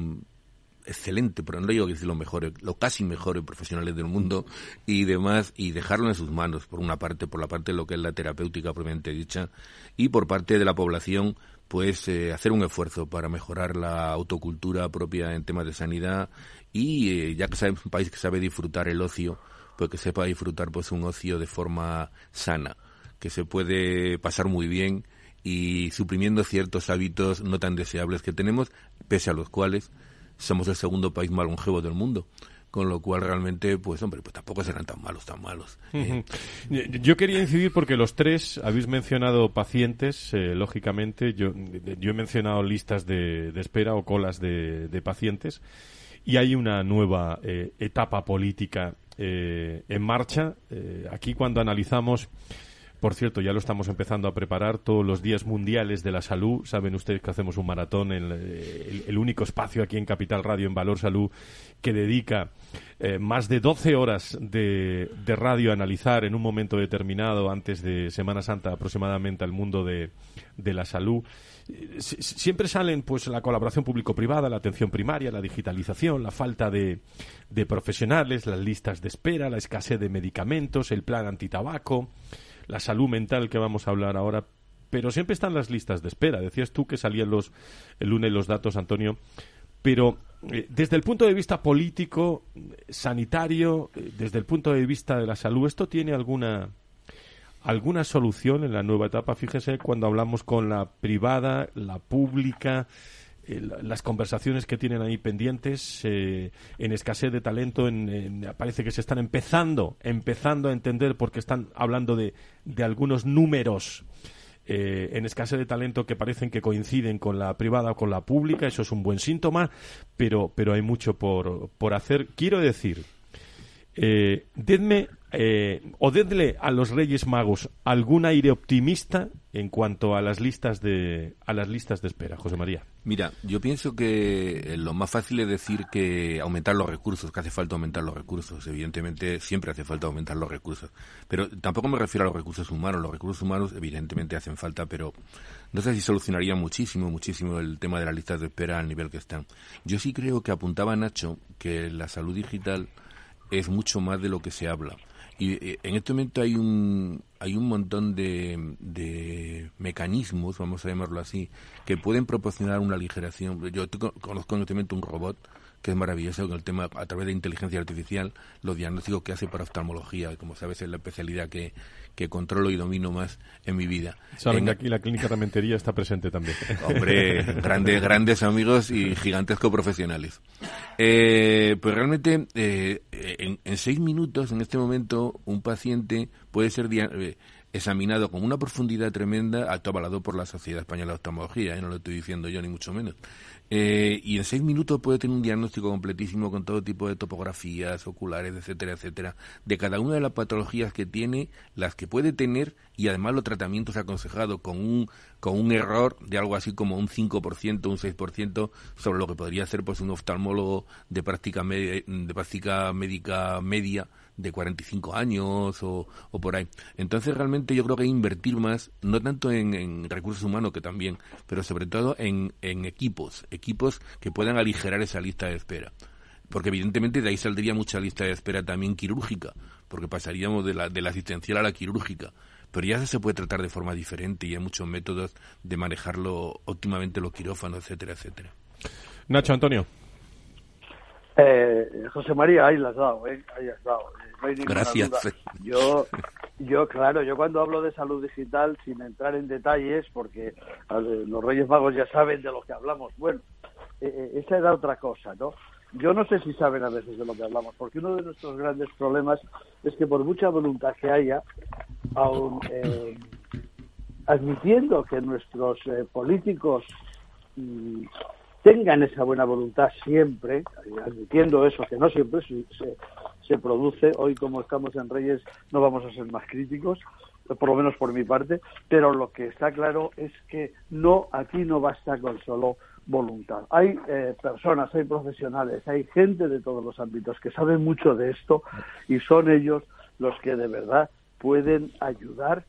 excelente, pero no digo que es lo mejor, lo casi mejores profesionales del mundo y demás, y dejarlo en sus manos, por una parte, por la parte de lo que es la terapéutica propiamente dicha, y por parte de la población, pues eh, hacer un esfuerzo para mejorar la autocultura propia en temas de sanidad y eh, ya que es un país que sabe disfrutar el ocio, pues que sepa disfrutar pues un ocio de forma sana, que se puede pasar muy bien y suprimiendo ciertos hábitos no tan deseables que tenemos, pese a los cuales somos el segundo país más longevo del mundo con lo cual realmente, pues hombre, pues tampoco serán tan malos, tan malos. Eh, yo quería incidir porque los tres habéis mencionado pacientes, eh, lógicamente, yo, yo he mencionado listas de, espera o colas de, pacientes y hay una nueva eh, etapa política en marcha. aquí cuando analizamos por cierto, ya lo estamos empezando a preparar todos los días mundiales de la salud. Saben ustedes que hacemos un maratón, en el, único espacio aquí en Capital Radio, en Valor Salud, que dedica eh, más de 12 horas de, radio a analizar en un momento determinado, antes de Semana Santa aproximadamente, al mundo de, la salud. siempre salen pues la colaboración público-privada, la atención primaria, la digitalización, la falta de, de profesionales, las listas de espera, la escasez de medicamentos, el plan antitabaco la salud mental que vamos a hablar ahora, pero siempre están las listas de espera. Decías tú que salían los el lunes los datos, Antonio, pero eh, desde el punto de vista político, sanitario, eh, desde el punto de vista de la salud, ¿esto tiene alguna alguna solución en la nueva etapa? Fíjese cuando hablamos con la privada, la pública, las conversaciones que tienen ahí pendientes eh, en escasez de talento en, parece que se están empezando empezando a entender porque están hablando de, de algunos números eh, en escasez de talento que parecen que coinciden con la privada o con la pública eso es un buen síntoma pero pero hay mucho por, por hacer. Quiero decir eh, denme eh, o denle a los Reyes Magos algún aire optimista en cuanto a las listas de a las listas de espera, José María. Mira, yo pienso que lo más fácil es decir que aumentar los recursos, que hace falta aumentar los recursos. Evidentemente, siempre hace falta aumentar los recursos. Pero tampoco me refiero a los recursos humanos. Los recursos humanos, evidentemente, hacen falta, pero no sé si solucionaría muchísimo, muchísimo el tema de las listas de espera al nivel que están. Yo sí creo que apuntaba Nacho que la salud digital es mucho más de lo que se habla. Y eh, en este momento hay un, hay un montón de, de mecanismos, vamos a llamarlo así, que pueden proporcionar una aligeración. Yo conozco en este momento un robot que es maravilloso con el tema a través de inteligencia artificial, los diagnósticos que hace para oftalmología, como sabes es la especialidad que, que controlo y domino más en mi vida. Saben que aquí la clínica de Mentería está presente también. Hombre, grandes, grandes amigos y gigantescos profesionales. Eh, pues realmente, eh, en, en, seis minutos, en este momento, un paciente puede ser eh, examinado con una profundidad tremenda, avalado por la Sociedad Española de Oftalmología, no lo estoy diciendo yo ni mucho menos. Eh, y en seis minutos puede tener un diagnóstico completísimo con todo tipo de topografías oculares, etcétera, etcétera, de cada una de las patologías que tiene, las que puede tener y además los tratamientos aconsejados con un, con un error de algo así como un 5%, un 6% sobre lo que podría ser pues un oftalmólogo de práctica, de práctica médica media de 45 años o, o por ahí. Entonces realmente yo creo que invertir más, no tanto en, recursos humanos que también, pero sobre todo en, en equipos, equipos que puedan aligerar esa lista de espera porque evidentemente de ahí saldría mucha lista de espera también quirúrgica, porque pasaríamos de la, de la asistencial a la quirúrgica. Pero ya se puede tratar de forma diferente y hay muchos métodos de manejarlo óptimamente los quirófanos, etcétera, etcétera. Nacho Antonio. Eh, José María, ahí las has dado, ¿eh? ahí has dado. Gracias. Yo, yo, claro, yo cuando hablo de salud digital, sin entrar en detalles, porque los Reyes Magos ya saben de lo que hablamos, bueno, eh, eh, esa era otra cosa, ¿no? Yo no sé si saben a veces de lo que hablamos, porque uno de nuestros grandes problemas es que por mucha voluntad que haya, aun eh, admitiendo que nuestros políticos mm, tengan esa buena voluntad siempre, admitiendo eso, que no siempre se, se, produce, hoy como estamos en Reyes no vamos a ser más críticos, por lo menos por mi parte, pero lo que está claro es que no, aquí no basta con solo voluntad. Hay eh, personas, hay profesionales, hay gente de todos los ámbitos que saben mucho de esto y son ellos los que de verdad pueden ayudar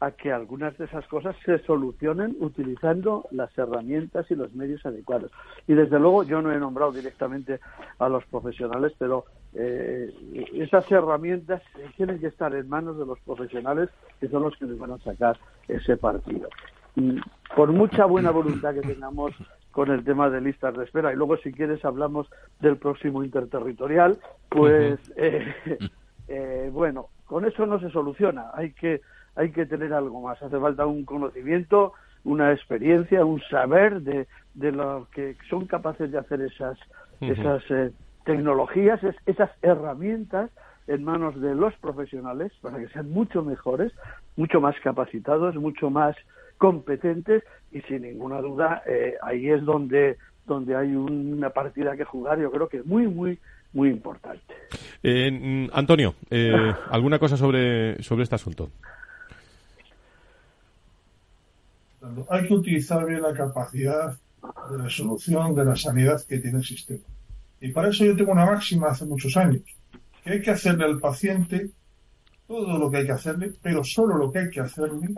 a que algunas de esas cosas se solucionen utilizando las herramientas y los medios adecuados. Y desde luego yo no he nombrado directamente a los profesionales, pero eh, esas herramientas tienen que estar en manos de los profesionales que son los que nos van a sacar ese partido. Y por mucha buena voluntad que tengamos con el tema de listas de espera, y luego si quieres hablamos del próximo interterritorial, pues eh, eh, bueno, con eso no se soluciona. Hay que hay que tener algo más. Hace falta un conocimiento, una experiencia, un saber de, de lo que son capaces de hacer esas, esas eh, tecnologías, esas herramientas en manos de los profesionales para que sean mucho mejores, mucho más capacitados, mucho más competentes y sin ninguna duda eh, ahí es donde donde hay una partida que jugar yo creo que es muy muy muy importante. Eh, Antonio, ¿alguna cosa sobre, sobre este asunto? Hay que utilizar bien la capacidad de resolución de la sanidad que tiene el sistema. Y para eso yo tengo una máxima hace muchos años, que hay que hacerle al paciente todo lo que hay que hacerle, pero solo lo que hay que hacerle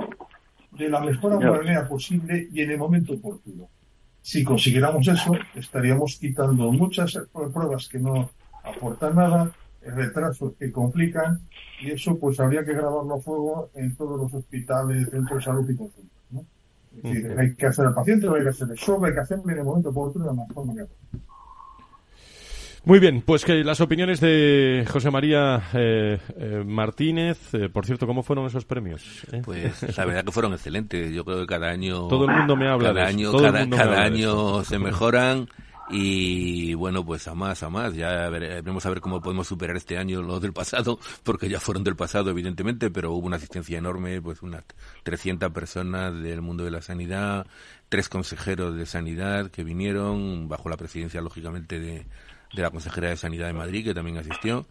de la mejor manera posible y en el momento oportuno. Si consiguiéramos eso, estaríamos quitando muchas pruebas que no aportan nada, retrasos que complican, y eso pues habría que grabarlo a fuego en todos los hospitales, centros de salud y consultas. Decir, hay que hacer al paciente, hay que hacer eso, hay que hacerlo en el momento oportuno de la mejor manera. Muy bien, pues que las opiniones de José María eh, eh, Martínez, eh, por cierto, ¿cómo fueron esos premios? Pues la verdad que fueron excelentes. Yo creo que cada año todo el mundo me habla cada año, cada, año se mejoran y bueno, pues a más, a más. Ya veremos a ver cómo podemos superar este año los del pasado, porque ya fueron del pasado, evidentemente, pero hubo una asistencia enorme, pues unas 300 personas del mundo de la sanidad, tres consejeros de sanidad que vinieron bajo la presidencia, lógicamente, de de la consejera de Sanidad de Madrid, que también asistió.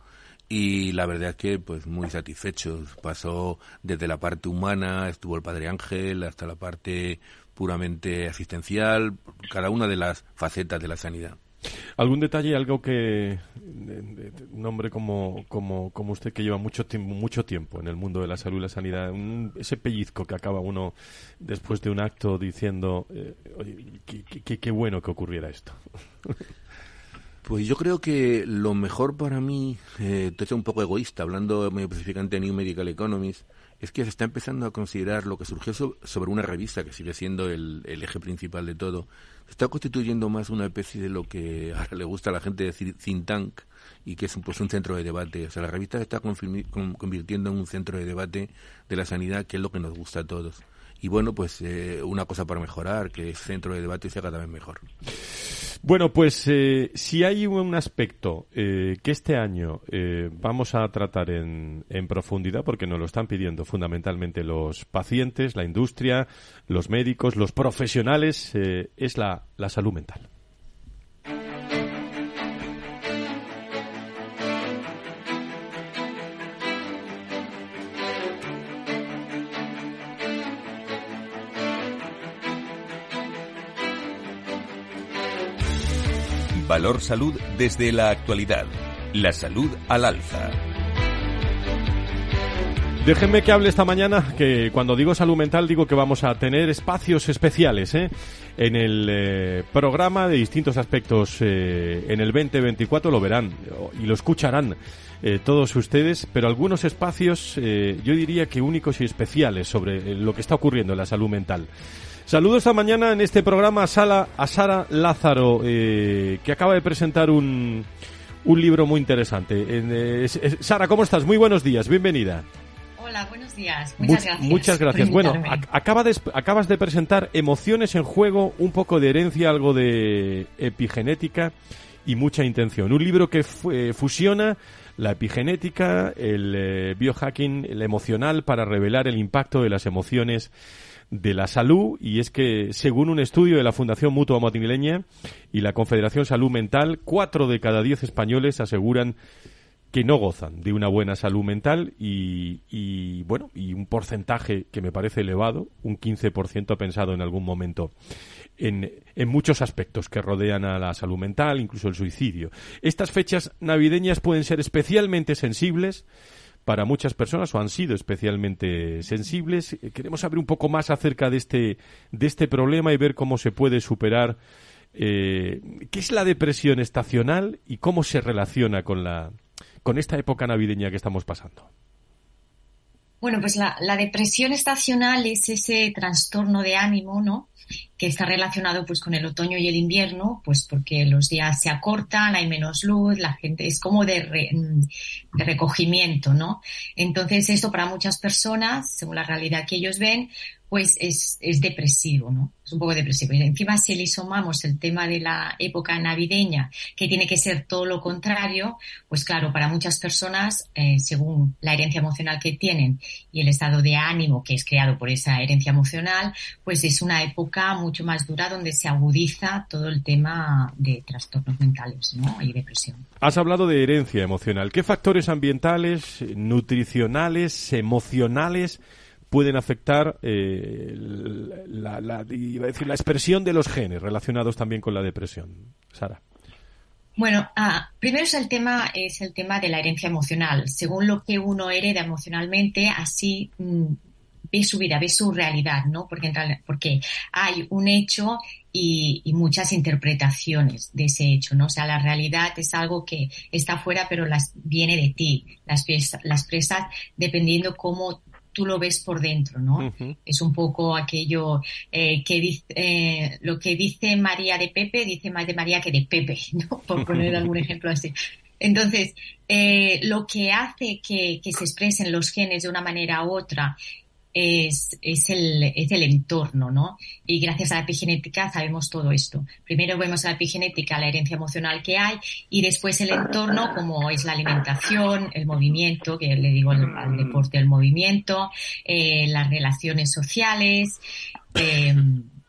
Y la verdad es que, pues, muy satisfechos. Pasó desde la parte humana, estuvo el Padre Ángel, hasta la parte puramente asistencial, cada una de las facetas de la sanidad. ¿Algún detalle, algo que un hombre como, como, como usted que lleva mucho tiempo, mucho tiempo en el mundo de la salud y la sanidad, ese pellizco que acaba uno después de un acto diciendo, eh, qué bueno que ocurriera esto? Pues yo creo que lo mejor para mí, eh, estoy un poco egoísta, hablando muy específicamente de New Medical Economics, es que se está empezando a considerar lo que surgió sobre una revista, que sigue siendo el, eje principal de todo. Se está constituyendo más una especie de lo que ahora le gusta a la gente decir think tank, y que es pues, un centro de debate. O sea, la revista se está convirtiendo en un centro de debate de la sanidad, que es lo que nos gusta a todos y bueno, pues eh, una cosa para mejorar, que el centro de debate sea cada vez mejor. Bueno, pues eh, si hay un aspecto eh, que este año vamos a tratar en, en, profundidad, porque nos lo están pidiendo fundamentalmente los pacientes, la industria, los médicos, los profesionales, es la, la salud mental. Valor Salud desde la actualidad. La salud al alza. Déjenme que hable esta mañana, que cuando digo salud mental digo que vamos a tener espacios especiales ¿eh? en el eh, programa de distintos aspectos eh, en el 2024, lo verán y lo escucharán todos ustedes, pero algunos espacios yo diría que únicos y especiales sobre lo que está ocurriendo en la salud mental. Saludos esta mañana en este programa a, Sala, a Sara Lázaro, eh, que acaba de presentar un, un libro muy interesante. Eh, Sara, ¿cómo estás? Muy buenos días, bienvenida. Hola, buenos días. Muchas gracias. Muchas gracias. Bueno, acaba de, acabas de presentar Emociones en Juego, un poco de herencia, algo de epigenética y mucha intención. Un libro que fusiona la epigenética, el eh, biohacking, el emocional para revelar el impacto de las emociones de la salud y es que según un estudio de la Fundación Mutua Madrileña y la Confederación Salud Mental, cuatro de cada diez españoles aseguran que no gozan de una buena salud mental y, y, bueno, y un porcentaje que me parece elevado, un 15% ha pensado en algún momento en, en, muchos aspectos que rodean a la salud mental, incluso el suicidio. Estas fechas navideñas pueden ser especialmente sensibles para muchas personas o han sido especialmente sensibles. Queremos saber un poco más acerca de este, de este problema y ver cómo se puede superar. Eh, ¿Qué es la depresión estacional y cómo se relaciona con la, con esta época navideña que estamos pasando? Bueno, pues la, depresión estacional es ese trastorno de ánimo, ¿no? Que está relacionado pues con el otoño y el invierno, pues porque los días se acortan, hay menos luz, la gente es como de, de recogimiento, ¿no? Entonces esto para muchas personas, según la realidad que ellos ven, pues es, es depresivo, ¿no? Es un poco depresivo. Y encima si le sumamos el tema de la época navideña, que tiene que ser todo lo contrario, pues claro, para muchas personas, eh, según la herencia emocional que tienen y el estado de ánimo que es creado por esa herencia emocional, pues es una época mucho más dura donde se agudiza todo el tema de trastornos mentales, ¿no? Y depresión. Has hablado de herencia emocional. ¿Qué factores ambientales, nutricionales, emocionales pueden afectar eh, la, expresión de los genes relacionados también con la depresión. Sara. Bueno, ah, primero es el tema es el tema de la herencia emocional. Según lo que uno hereda emocionalmente, así mm, ve su vida, ve su realidad, ¿no? Porque, hay un hecho y, y, muchas interpretaciones de ese hecho, ¿no? O sea, la realidad es algo que está fuera, pero las viene de ti, las, las presas dependiendo cómo tú lo ves por dentro, ¿no? Es un poco aquello eh, que dice, eh, lo que dice María de Pepe, dice más de María que de Pepe, ¿no? Por poner algún ejemplo así. Entonces, eh, lo que hace que, que, se expresen los genes de una manera u otra es, es, el, es el entorno, ¿no? Y gracias a la epigenética sabemos todo esto. Primero vemos la epigenética, la herencia emocional que hay, y después el entorno, como es la alimentación, el movimiento, que le digo al, deporte, el movimiento, eh, las relaciones sociales, eh,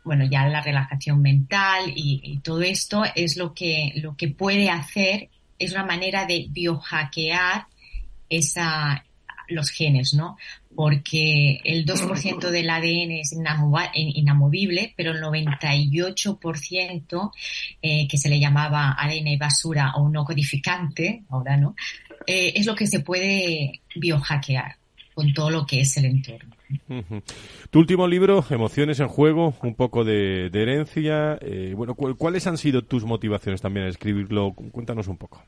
bueno, ya la relajación mental y, y, todo esto es lo que, lo que puede hacer, es una manera de biohackear esa, los genes, ¿no? Porque el 2% del ADN es inamovible, pero el 98% eh, que se le llamaba ADN basura o no codificante, ahora no, eh, es lo que se puede biohackear con todo lo que es el entorno. Tu último libro, Emociones en Juego, un poco de, herencia. Eh, bueno, ¿cuáles han sido tus motivaciones también a escribirlo? Cuéntanos un poco.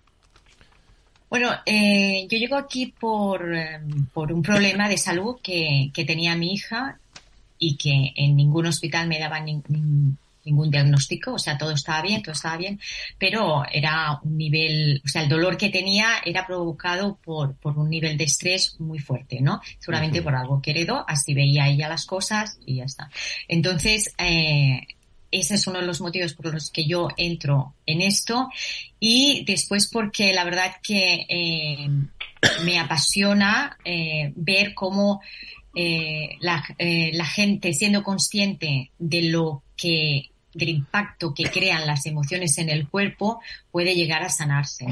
Bueno, eh, yo llego aquí por, em, por, un problema de salud que, que, tenía mi hija y que en ningún hospital me daban ningún diagnóstico, o sea, todo estaba bien, todo estaba bien, pero era un nivel, o sea, el dolor que tenía era provocado por, por un nivel de estrés muy fuerte, ¿no? Seguramente por algo que heredó, así veía ella las cosas y ya está. Entonces, eh, ese es uno de los motivos por los que yo entro en esto y después porque la verdad que eh, me apasiona eh, ver cómo eh, la, la, gente siendo consciente de lo que del impacto que crean las emociones en el cuerpo puede llegar a sanarse.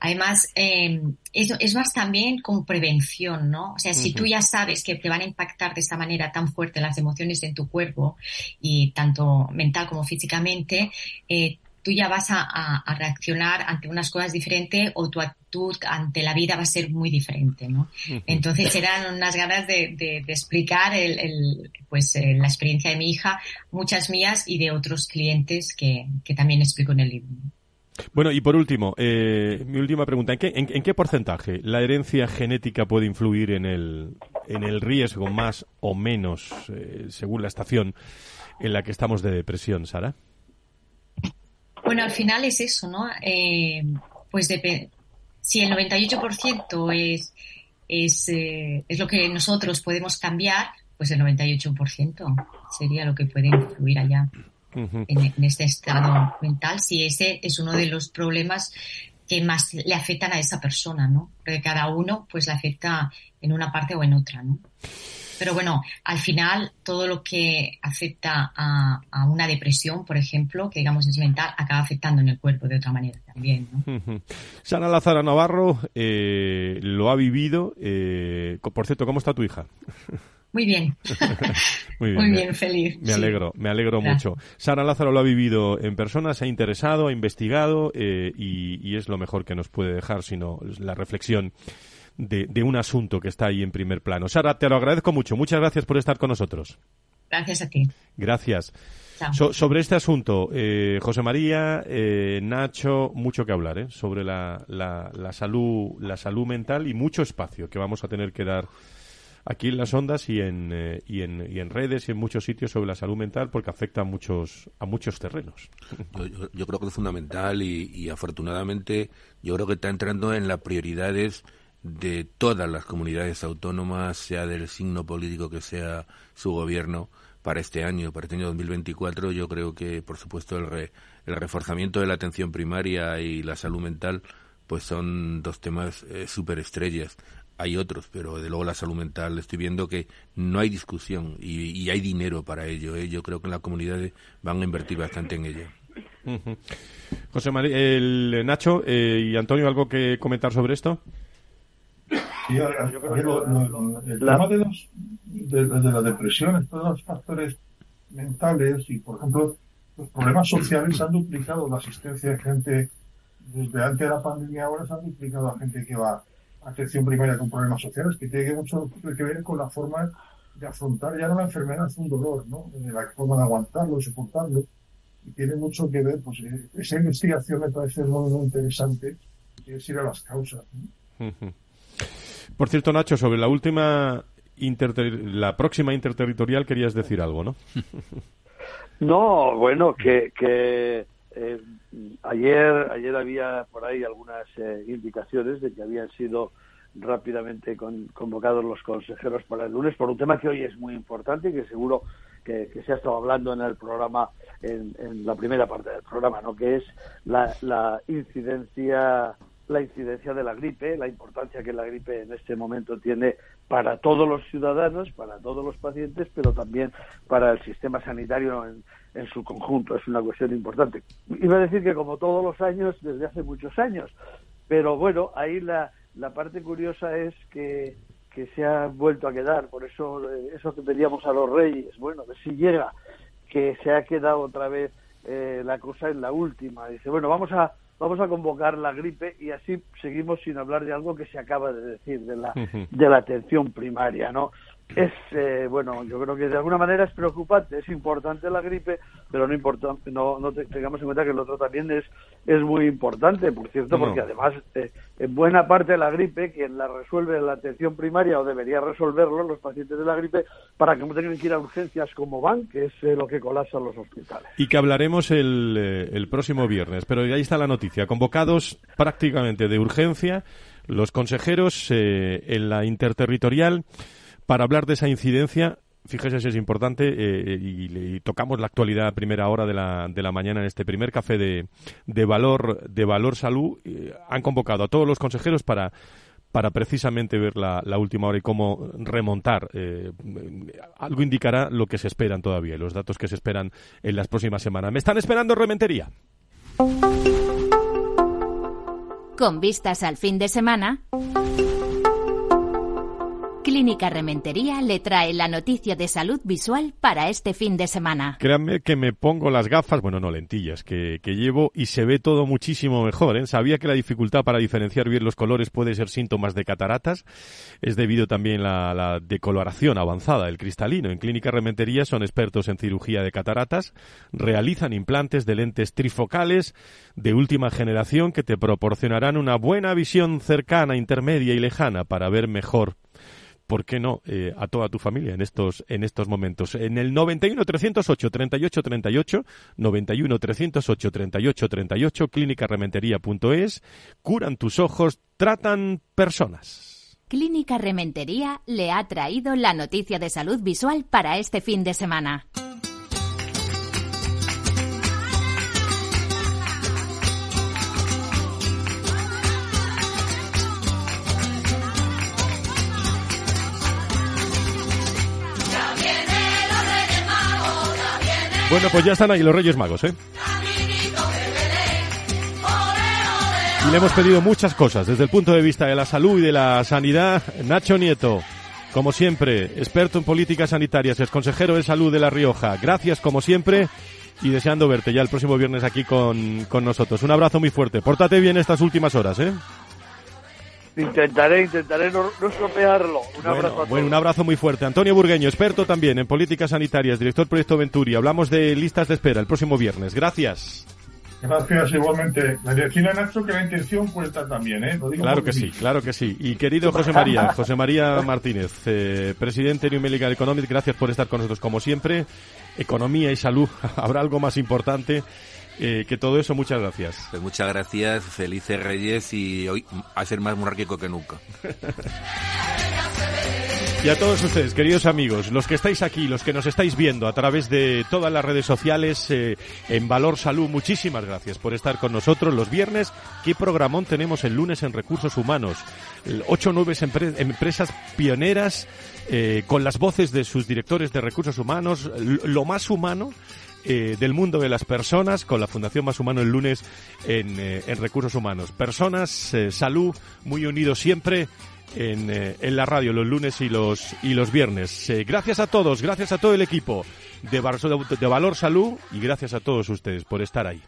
Además, eh, es, más también con prevención, ¿no? O sea, si tú ya sabes que te van a impactar de esa manera tan fuerte las emociones en tu cuerpo, y tanto mental como físicamente, eh, tú ya vas a, reaccionar ante unas cosas diferentes o tu actitud ante la vida va a ser muy diferente, ¿no? Entonces eran unas ganas de, explicar el, pues, eh, la experiencia de mi hija, muchas mías y de otros clientes que, que también explico en el libro. Bueno, y por último, eh, mi última pregunta. ¿En qué, en, qué, porcentaje la herencia genética puede influir en el, en el riesgo más o menos, eh, según la estación en la que estamos de depresión, Sara? Bueno, al final es eso, ¿no? Eh, pues si el 98% es, es, es lo que nosotros podemos cambiar, pues el 98% sería lo que puede influir allá en, este estado mental, si ese es uno de los problemas que más le afectan a esa persona, ¿no? Porque cada uno pues le afecta en una parte o en otra, ¿no? Pero bueno, al final todo lo que afecta a, una depresión, por ejemplo, que digamos es mental, acaba afectando en el cuerpo de otra manera también. ¿no? Sara Lázaro Navarro eh, lo ha vivido. Eh, por cierto, ¿cómo está tu hija? Muy bien. Muy bien, feliz. Me alegro, me alegro mucho. Sara Lázaro lo ha vivido en persona, se ha interesado, ha investigado eh, y, es lo mejor que nos puede dejar, sino la reflexión de, un asunto que está ahí en primer plano. Sara, te lo agradezco mucho. Muchas gracias por estar con nosotros. Gracias a ti. Gracias. sobre este asunto, eh, José María, eh, Nacho, mucho que hablar ¿eh? sobre la, la, salud, la salud mental y mucho espacio que vamos a tener que dar aquí en las ondas y en, eh, y en, y en redes y en muchos sitios sobre la salud mental porque afecta a muchos, a muchos terrenos. Yo, creo que es fundamental y, afortunadamente yo creo que está entrando en las prioridades de todas las comunidades autónomas, sea del signo político que sea su gobierno, para este año, para este año 2024. Yo creo que, por supuesto, el, el reforzamiento de la atención primaria y la salud mental pues son dos temas eh, súper estrellas hay otros, pero de luego la salud mental estoy viendo que no hay discusión y, hay dinero para ello. ¿eh? Yo creo que en las comunidades van a invertir bastante en ello. José María, el Nacho eh, y Antonio, ¿algo que comentar sobre esto? Sí, yo creo que el tema de, los, de, de la depresión, todos los factores mentales y, por ejemplo, los problemas sociales han duplicado la asistencia de gente desde antes de la pandemia, ahora se han duplicado a gente que va atención primaria con problemas sociales, que tiene mucho que ver con la forma de afrontar ya no la enfermedad, es un dolor, ¿no? La forma de aguantarlo, soportarlo. Y tiene mucho que ver, pues eh, esa investigación me parece muy, muy interesante, que es ir a las causas. Por cierto, Nacho, sobre la última la próxima interterritorial querías decir algo, ¿no? no, bueno, que, que eh, ayer, ayer había por ahí algunas eh, indicaciones de que habían sido rápidamente convocados los consejeros para el lunes por un tema que hoy es muy importante y que seguro que, se ha estado hablando en el programa, en, la primera parte del programa, ¿no? que es la, la incidencia la incidencia de la gripe, la importancia que la gripe en este momento tiene para todos los ciudadanos, para todos los pacientes, pero también para el sistema sanitario en, en su conjunto. Es una cuestión importante. Iba a decir que como todos los años, desde hace muchos años, pero bueno, ahí la, la parte curiosa es que, que se ha vuelto a quedar, por eso eh, eso que pedíamos a los reyes, bueno, si llega, que se ha quedado otra vez eh, la cosa en la última. Dice, bueno, vamos a vamos a convocar la gripe y así seguimos sin hablar de algo que se acaba de decir, de la, de la atención primaria, ¿no? Es eh, bueno yo creo que de alguna manera es preocupante es importante la gripe pero no importa no, no tengamos en cuenta que el otro también es es muy importante por cierto porque además eh, en buena parte de la gripe quien la resuelve la atención primaria o debería resolverlo los pacientes de la gripe para que no tengan que ir a urgencias como van que es eh, lo que colapsa los hospitales. Y que hablaremos el, el próximo viernes. Pero ahí está la noticia. Convocados prácticamente de urgencia los consejeros en la interterritorial para hablar de esa incidencia, fíjese si es importante, eh, y, tocamos la actualidad a primera hora de la, de la mañana en este primer café de, de valor, de valor salud. Eh, han convocado a todos los consejeros para para precisamente ver la, última hora y cómo remontar. Eh, algo indicará lo que se esperan todavía, los datos que se esperan en las próximas semanas. ¿Me están esperando Rementería? Con vistas al fin de semana. Clínica Rementería le trae la noticia de salud visual para este fin de semana. Créanme que me pongo las gafas, bueno, no lentillas, que, llevo y se ve todo muchísimo mejor. ¿eh? Sabía que la dificultad para diferenciar bien los colores puede ser síntomas de cataratas. Es debido también a la, decoloración avanzada, el cristalino. En Clínica Rementería son expertos en cirugía de cataratas. Realizan implantes de lentes trifocales de última generación que te proporcionarán una buena visión cercana, intermedia y lejana para ver mejor ¿por qué no eh, a toda tu familia en estos en estos momentos? En el 91 308 38 38, 91 308 38 38, clínicarementería.es, curan tus ojos, tratan personas. Clínica Rementería le ha traído la noticia de salud visual para este fin de semana. Bueno, pues ya están ahí los Reyes Magos, ¿eh? Y le hemos pedido muchas cosas desde el punto de vista de la salud y de la sanidad. Nacho Nieto, como siempre, experto en políticas sanitarias, es consejero de salud de La Rioja. Gracias, como siempre, y deseando verte ya el próximo viernes aquí con, con nosotros. Un abrazo muy fuerte. Pórtate bien estas últimas horas, ¿eh? Intentaré, intentaré no, no estropearlo. Un Bueno, abrazo a todos. bueno, un abrazo muy fuerte. Antonio Burgueño, experto también en políticas sanitarias, director del Proyecto Venturi. Hablamos de listas de espera el próximo viernes. Gracias. Gracias, igualmente. Me decía Nacho que la intención cuenta también, ¿eh? Lo digo Claro que sí, claro que sí. Y querido José María, José María Martínez, eh, presidente de New Medical Economics, gracias por estar con nosotros como siempre. Economía y salud, habrá algo más importante eh, que todo eso. Muchas gracias. Pues muchas gracias, felices Reyes y hoy a ser más monárquico que nunca. Y a todos ustedes, queridos amigos, los que estáis aquí, los que nos estáis viendo a través de todas las redes sociales eh, en Valor Salud, muchísimas gracias por estar con nosotros los viernes. ¿Qué programón tenemos el lunes en Recursos Humanos? Ocho o nueve empre- empresas pioneras eh, con las voces de sus directores de Recursos Humanos, lo más humano eh, del mundo de las personas con la Fundación Más Humano el lunes en, eh, en Recursos Humanos. Personas, eh, salud, muy unidos siempre en, en la radio los lunes y los, y los viernes. Gracias a todos, gracias a todo el equipo de, de Valor Salud y gracias a todos ustedes por estar ahí.